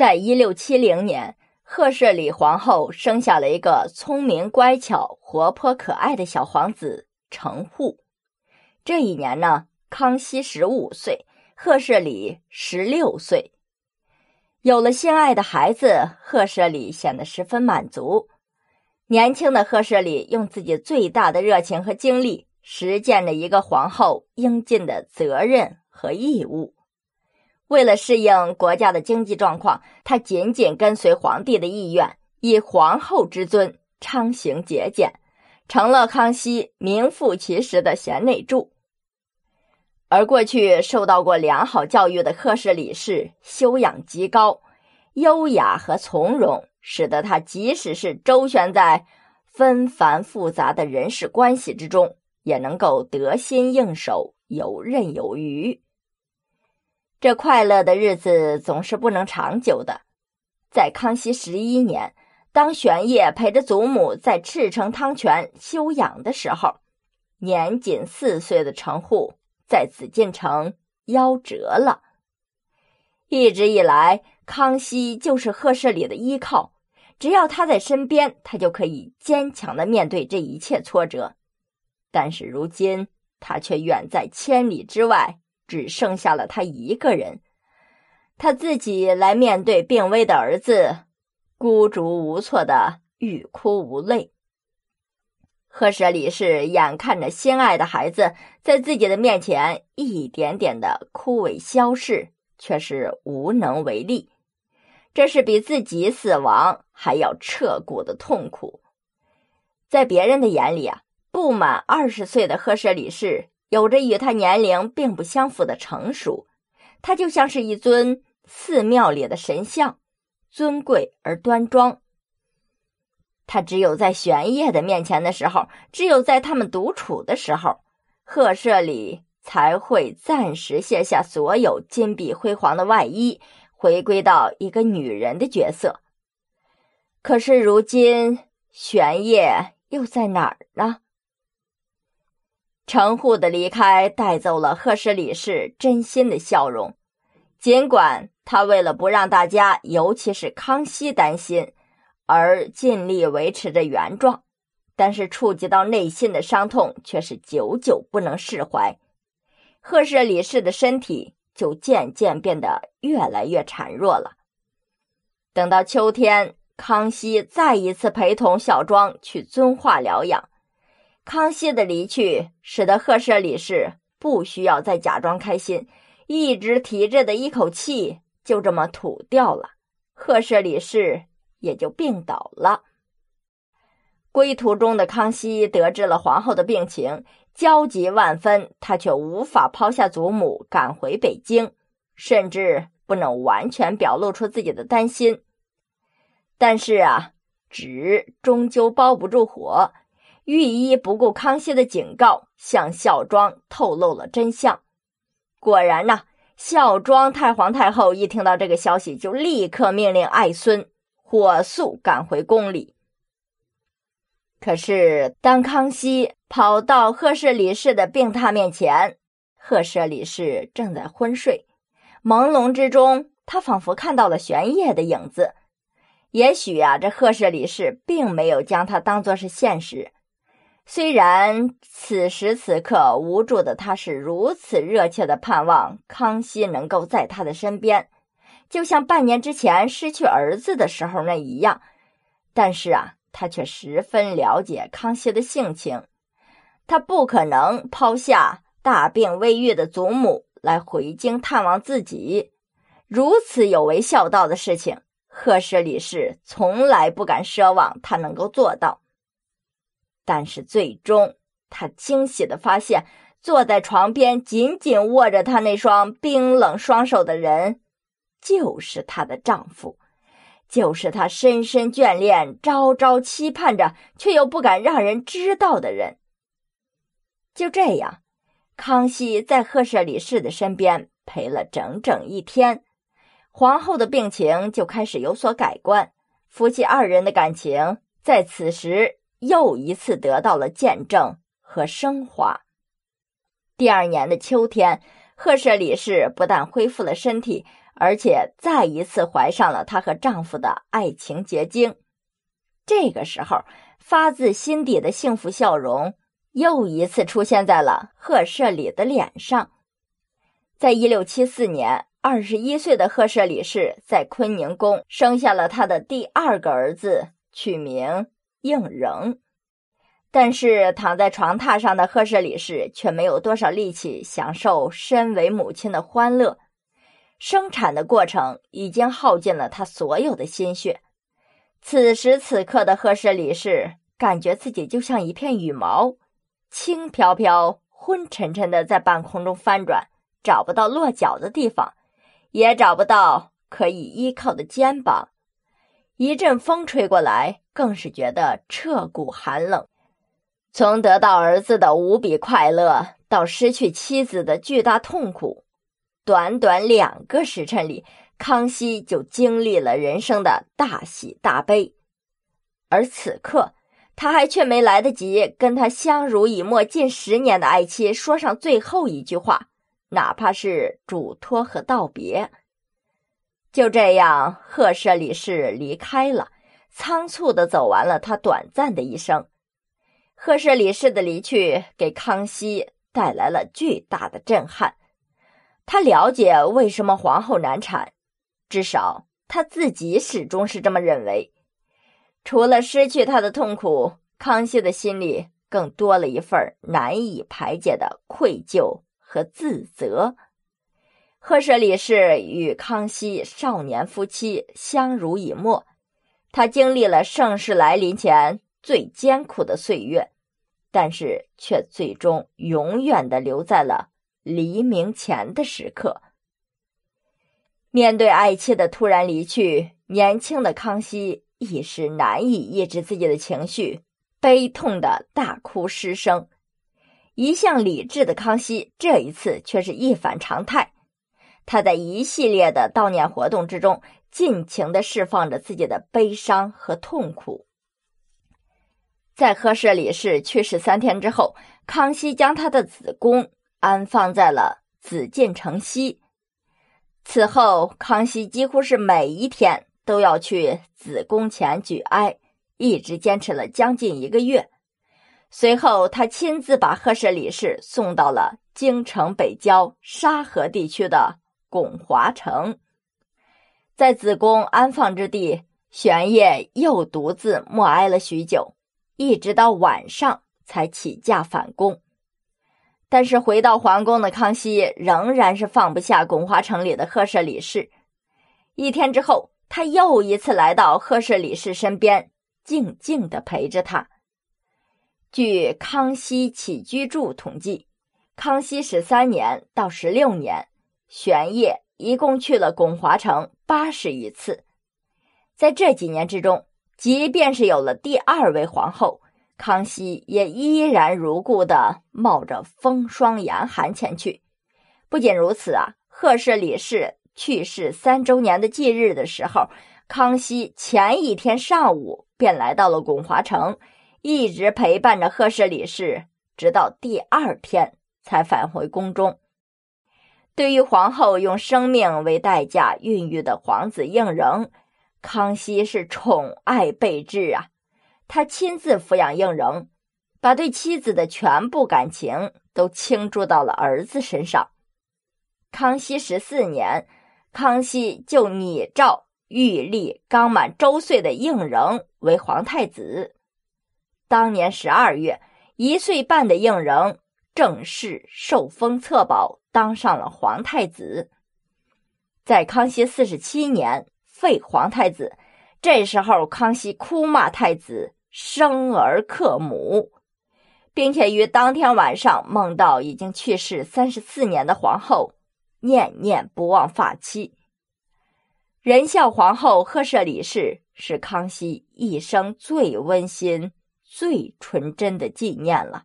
在一六七零年，赫舍里皇后生下了一个聪明、乖巧、活泼、可爱的小皇子成户。这一年呢，康熙十五岁，赫舍里十六岁。有了心爱的孩子，赫舍里显得十分满足。年轻的赫舍里用自己最大的热情和精力，实践着一个皇后应尽的责任和义务。为了适应国家的经济状况，他紧紧跟随皇帝的意愿，以皇后之尊昌行节俭，成了康熙名副其实的贤内助。而过去受到过良好教育的赫氏李氏修养极高，优雅和从容，使得他即使是周旋在纷繁复杂的人事关系之中，也能够得心应手，游刃有余。这快乐的日子总是不能长久的。在康熙十一年，当玄烨陪着祖母在赤城汤泉休养的时候，年仅四岁的程护在紫禁城夭折了。一直以来，康熙就是赫舍里的依靠，只要他在身边，他就可以坚强的面对这一切挫折。但是如今，他却远在千里之外。只剩下了他一个人，他自己来面对病危的儿子，孤竹无措的欲哭无泪。赫舍里氏眼看着心爱的孩子在自己的面前一点点的枯萎消逝，却是无能为力，这是比自己死亡还要彻骨的痛苦。在别人的眼里啊，不满二十岁的赫舍里氏。有着与他年龄并不相符的成熟，他就像是一尊寺庙里的神像，尊贵而端庄。他只有在玄烨的面前的时候，只有在他们独处的时候，鹤舍里才会暂时卸下所有金碧辉煌的外衣，回归到一个女人的角色。可是如今，玄烨又在哪儿呢？程护的离开带走了赫氏李氏真心的笑容，尽管他为了不让大家，尤其是康熙担心，而尽力维持着原状，但是触及到内心的伤痛却是久久不能释怀。赫氏李氏的身体就渐渐变得越来越孱弱了。等到秋天，康熙再一次陪同小庄去遵化疗养。康熙的离去，使得赫舍里氏不需要再假装开心，一直提着的一口气就这么吐掉了。赫舍里氏也就病倒了。归途中的康熙得知了皇后的病情，焦急万分，他却无法抛下祖母赶回北京，甚至不能完全表露出自己的担心。但是啊，纸终究包不住火。御医不顾康熙的警告，向孝庄透露了真相。果然呐，孝庄太皇太后一听到这个消息，就立刻命令爱孙火速赶回宫里。可是，当康熙跑到赫舍里氏的病榻面前，赫舍里氏正在昏睡，朦胧之中，他仿佛看到了玄烨的影子。也许啊，这赫舍里氏并没有将他当作是现实。虽然此时此刻无助的他是如此热切的盼望康熙能够在他的身边，就像半年之前失去儿子的时候那一样，但是啊，他却十分了解康熙的性情，他不可能抛下大病未愈的祖母来回京探望自己，如此有违孝道的事情，赫舍里氏从来不敢奢望他能够做到。但是最终，她惊喜的发现，坐在床边紧紧握着她那双冰冷双手的人，就是她的丈夫，就是她深深眷恋、朝朝期盼着却又不敢让人知道的人。就这样，康熙在赫舍里氏的身边陪了整整一天，皇后的病情就开始有所改观，夫妻二人的感情在此时。又一次得到了见证和升华。第二年的秋天，赫舍里氏不但恢复了身体，而且再一次怀上了她和丈夫的爱情结晶。这个时候，发自心底的幸福笑容又一次出现在了赫舍里的脸上。在一六七四年，二十一岁的赫舍里氏在坤宁宫生下了他的第二个儿子，取名应仍。但是躺在床榻上的赫舍里氏却没有多少力气享受身为母亲的欢乐。生产的过程已经耗尽了他所有的心血。此时此刻的赫舍里氏感觉自己就像一片羽毛，轻飘飘、昏沉沉的在半空中翻转，找不到落脚的地方，也找不到可以依靠的肩膀。一阵风吹过来，更是觉得彻骨寒冷。从得到儿子的无比快乐，到失去妻子的巨大痛苦，短短两个时辰里。康熙就经历了人生的大喜大悲，而此刻他还却没来得及跟他相濡以沫近十年的爱妻说上最后一句话，哪怕是嘱托和道别。就这样，赫舍里氏离开了，仓促的走完了他短暂的一生。赫舍里氏的离去给康熙带来了巨大的震撼，他了解为什么皇后难产。至少他自己始终是这么认为。除了失去他的痛苦，康熙的心里更多了一份难以排解的愧疚和自责。赫舍里氏与康熙少年夫妻相濡以沫，他经历了盛世来临前最艰苦的岁月，但是却最终永远的留在了黎明前的时刻。面对爱妻的突然离去，年轻的康熙一时难以抑制自己的情绪，悲痛的大哭失声。一向理智的康熙，这一次却是一反常态。他在一系列的悼念活动之中，尽情的释放着自己的悲伤和痛苦。在赫舍里氏去世三天之后，康熙将他的子宫安放在了紫禁城西。此后，康熙几乎是每一天都要去子宫前举哀，一直坚持了将近一个月。随后，他亲自把赫舍里氏送到了京城北郊沙河地区的巩华城，在子宫安放之地，玄烨又独自默哀了许久，一直到晚上才起驾返宫。但是回到皇宫的康熙仍然是放不下巩华城里的赫舍里氏。一天之后，他又一次来到赫舍里氏身边，静静的陪着他。据《康熙起居注》统计，康熙十三年到十六年，玄烨一共去了巩华城八十余次。在这几年之中，即便是有了第二位皇后。康熙也依然如故的冒着风霜严寒前去。不仅如此啊，赫舍里氏去世三周年的忌日的时候，康熙前一天上午便来到了巩华城，一直陪伴着赫舍里氏，直到第二天才返回宫中。对于皇后用生命为代价孕育的皇子胤禛，康熙是宠爱备至啊。他亲自抚养应仁，把对妻子的全部感情都倾注到了儿子身上。康熙十四年，康熙就拟诏御立刚满周岁的应仁为皇太子。当年十二月，一岁半的应仁正式受封册宝，当上了皇太子。在康熙四十七年废皇太子，这时候康熙哭骂太子。生儿克母，并且于当天晚上梦到已经去世三十四年的皇后，念念不忘发妻。仁孝皇后赫舍里氏是康熙一生最温馨、最纯真的纪念了。